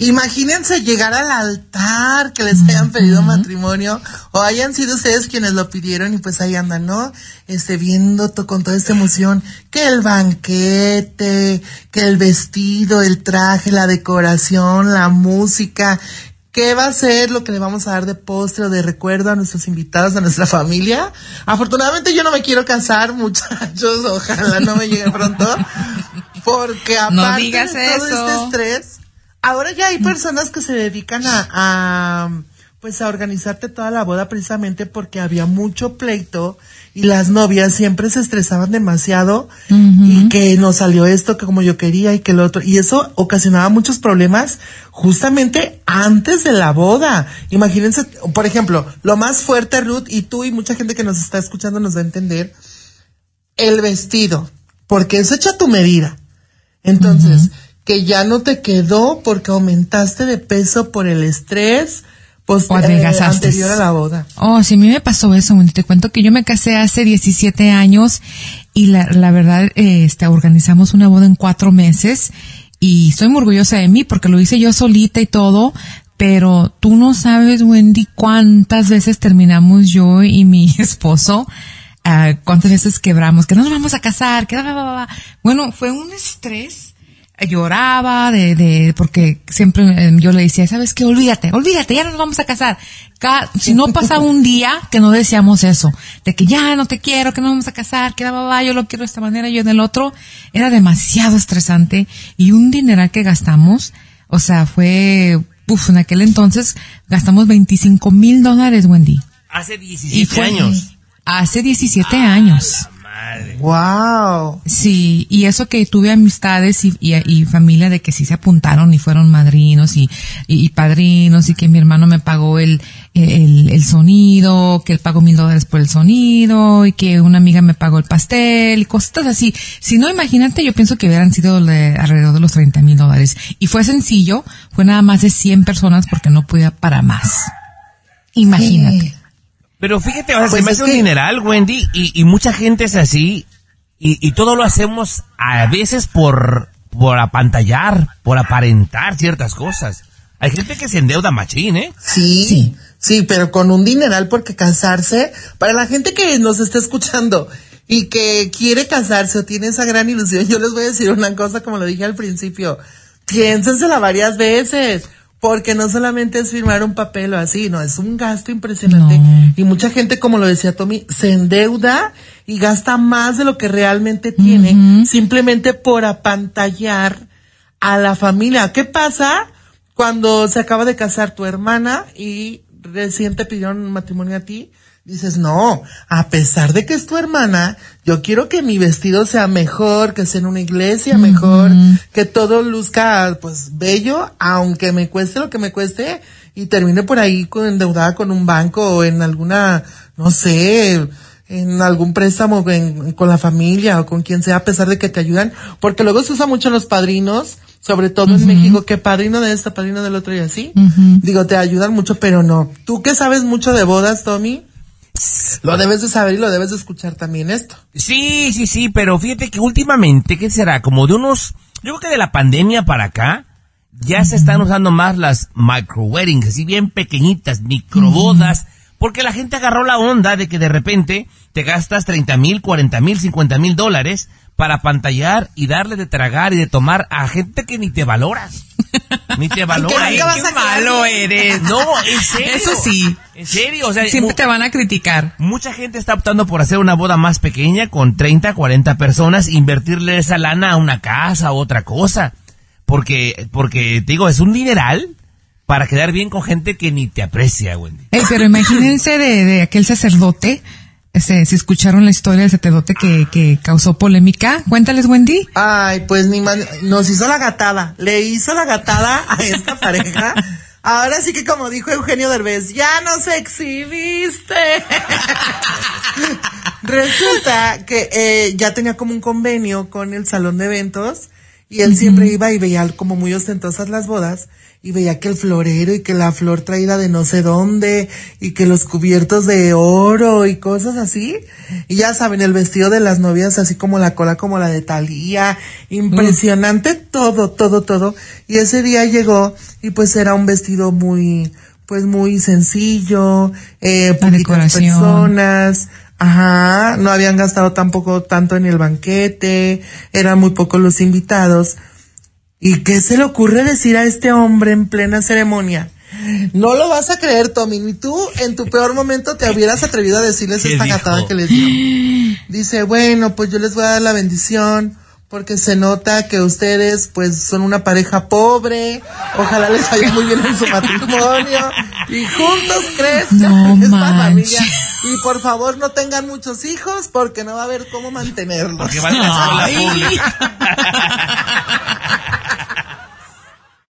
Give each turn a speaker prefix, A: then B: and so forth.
A: Imagínense llegar al altar que les hayan pedido matrimonio o hayan sido ustedes quienes lo pidieron y pues ahí andan, ¿no? Este, viendo con toda esta emoción que el banquete, que el vestido, el traje, la decoración, la música, ¿Qué va a ser lo que le vamos a dar de postre o de recuerdo a nuestros invitados, a nuestra familia? Afortunadamente yo no me quiero casar, muchachos, ojalá no me llegue pronto, porque aparte de todo este estrés, ahora ya hay personas que se dedican a, a pues a organizarte toda la boda precisamente porque había mucho pleito y las novias siempre se estresaban demasiado y que no salió esto que como yo quería y que lo otro y eso ocasionaba muchos problemas justamente antes de la boda. Imagínense, por ejemplo, lo más fuerte Ruth y tú y mucha gente que nos está escuchando nos va a entender el vestido, porque es hecha tu medida. Entonces, que ya no te quedó porque aumentaste de peso por el estrés, pues,
B: o
A: eh, anterior a la boda.
B: Oh, sí, a mí me pasó eso. Te cuento que yo me casé hace 17 años y la, la verdad, eh, este, organizamos una boda en cuatro meses y estoy muy orgullosa de mí porque lo hice yo solita y todo, pero tú no sabes, Wendy, cuántas veces terminamos yo y mi esposo, uh, cuántas veces quebramos, que no nos vamos a casar, que bueno, fue un estrés lloraba de, de, porque siempre em, yo le decía, ¿sabes qué? Olvídate, olvídate, ya nos vamos a casar. si no pasaba un día que no decíamos eso, de que ya no te quiero, que no vamos a casar, que va, yo lo quiero de esta manera, yo en el otro, era demasiado estresante y un dineral que gastamos, o sea, fue, uff, en aquel entonces gastamos 25 mil dólares, Wendy.
C: Hace 17 años.
B: Hace 17 años.
A: Wow.
B: Sí, y eso que tuve amistades y, y, familia de que sí se apuntaron y fueron madrinos y, y, padrinos y que mi hermano me pagó el, el, el, sonido, que él pagó mil dólares por el sonido y que una amiga me pagó el pastel y cosas así. Si no, imagínate, yo pienso que hubieran sido alrededor de los 30 mil dólares. Y fue sencillo, fue nada más de 100 personas porque no podía para más. Imagínate.
C: Pero fíjate, o sea, se pues me hace un dineral, Wendy, y, y, mucha gente es así, y, y todo lo hacemos a veces por, por apantallar, por aparentar ciertas cosas. Hay gente que se endeuda machín, ¿eh?
A: Sí, sí, sí, pero con un dineral porque casarse, para la gente que nos está escuchando y que quiere casarse o tiene esa gran ilusión, yo les voy a decir una cosa como lo dije al principio, piénsensela varias veces porque no solamente es firmar un papel o así, no, es un gasto impresionante. Y mucha gente, como lo decía Tommy, se endeuda y gasta más de lo que realmente tiene, simplemente por apantallar a la familia. ¿Qué pasa cuando se acaba de casar tu hermana y recién te pidieron matrimonio a ti? Dices, no, a pesar de que es tu hermana, yo quiero que mi vestido sea mejor, que sea en una iglesia mejor, que todo luzca, pues, bello, aunque me cueste lo que me cueste, y termine por ahí con, endeudada con un banco o en alguna, no sé, en algún préstamo con la familia o con quien sea, a pesar de que te ayudan, porque luego se usa mucho los padrinos, sobre todo en México, que padrino de esta, padrino del otro y así. Digo, te ayudan mucho, pero no. Tú que sabes mucho de bodas, Tommy, lo debes de saber y lo debes de escuchar también esto.
C: Sí, sí, sí, pero fíjate que últimamente, ¿qué será? Como de unos, yo creo que de la pandemia para acá, ya se están usando más las micro weddings, así bien pequeñitas, microbodas, porque la gente agarró la onda de que de repente te gastas 30 mil, 40 mil, 50 mil dólares para pantallar y darle de tragar y de tomar a gente que ni te valoras. Ni te valora.
B: qué malo eres.
C: No, en serio.
B: Eso sí.
C: En serio, o sea.
B: Siempre te van a criticar.
C: Mucha gente está optando por hacer una boda más pequeña con 30, 40 personas, invertirle esa lana a una casa o otra cosa. Porque, porque, te digo, es un dineral para quedar bien con gente que ni te aprecia, Wendy.
B: pero imagínense de, de aquel sacerdote ese, si escucharon la historia del sacerdote que, que causó polémica. Cuéntales, Wendy.
A: Ay, pues ni más, nos hizo la gatada. Le hizo la gatada a esta pareja. Ahora sí que como dijo Eugenio Derbez, ya nos exhibiste. Resulta que eh, ya tenía como un convenio con el salón de eventos Y él siempre iba y veía como muy ostentosas las bodas y veía que el florero y que la flor traída de no sé dónde y que los cubiertos de oro y cosas así. Y ya saben, el vestido de las novias así como la cola como la de Talía. Impresionante todo, todo, todo. Y ese día llegó y pues era un vestido muy, pues muy sencillo, eh,
B: decoración.
A: personas, ajá, no habían gastado tampoco tanto en el banquete, eran muy pocos los invitados. ¿Y qué se le ocurre decir a este hombre en plena ceremonia? No lo vas a creer, Tommy, ni tú en tu peor momento te hubieras atrevido a decirles
C: ¿Qué
A: esta
C: dijo?
A: gatada que les dio. Dice, bueno, pues yo les voy a dar la bendición porque se nota que ustedes pues son una pareja pobre, ojalá les vaya muy bien en su matrimonio y juntos crezcan
B: No
A: esta
B: manches.
A: familia por favor no tengan muchos hijos porque no va a haber cómo mantenerlos.
C: Porque van a la escuela
B: Ay.
C: pública.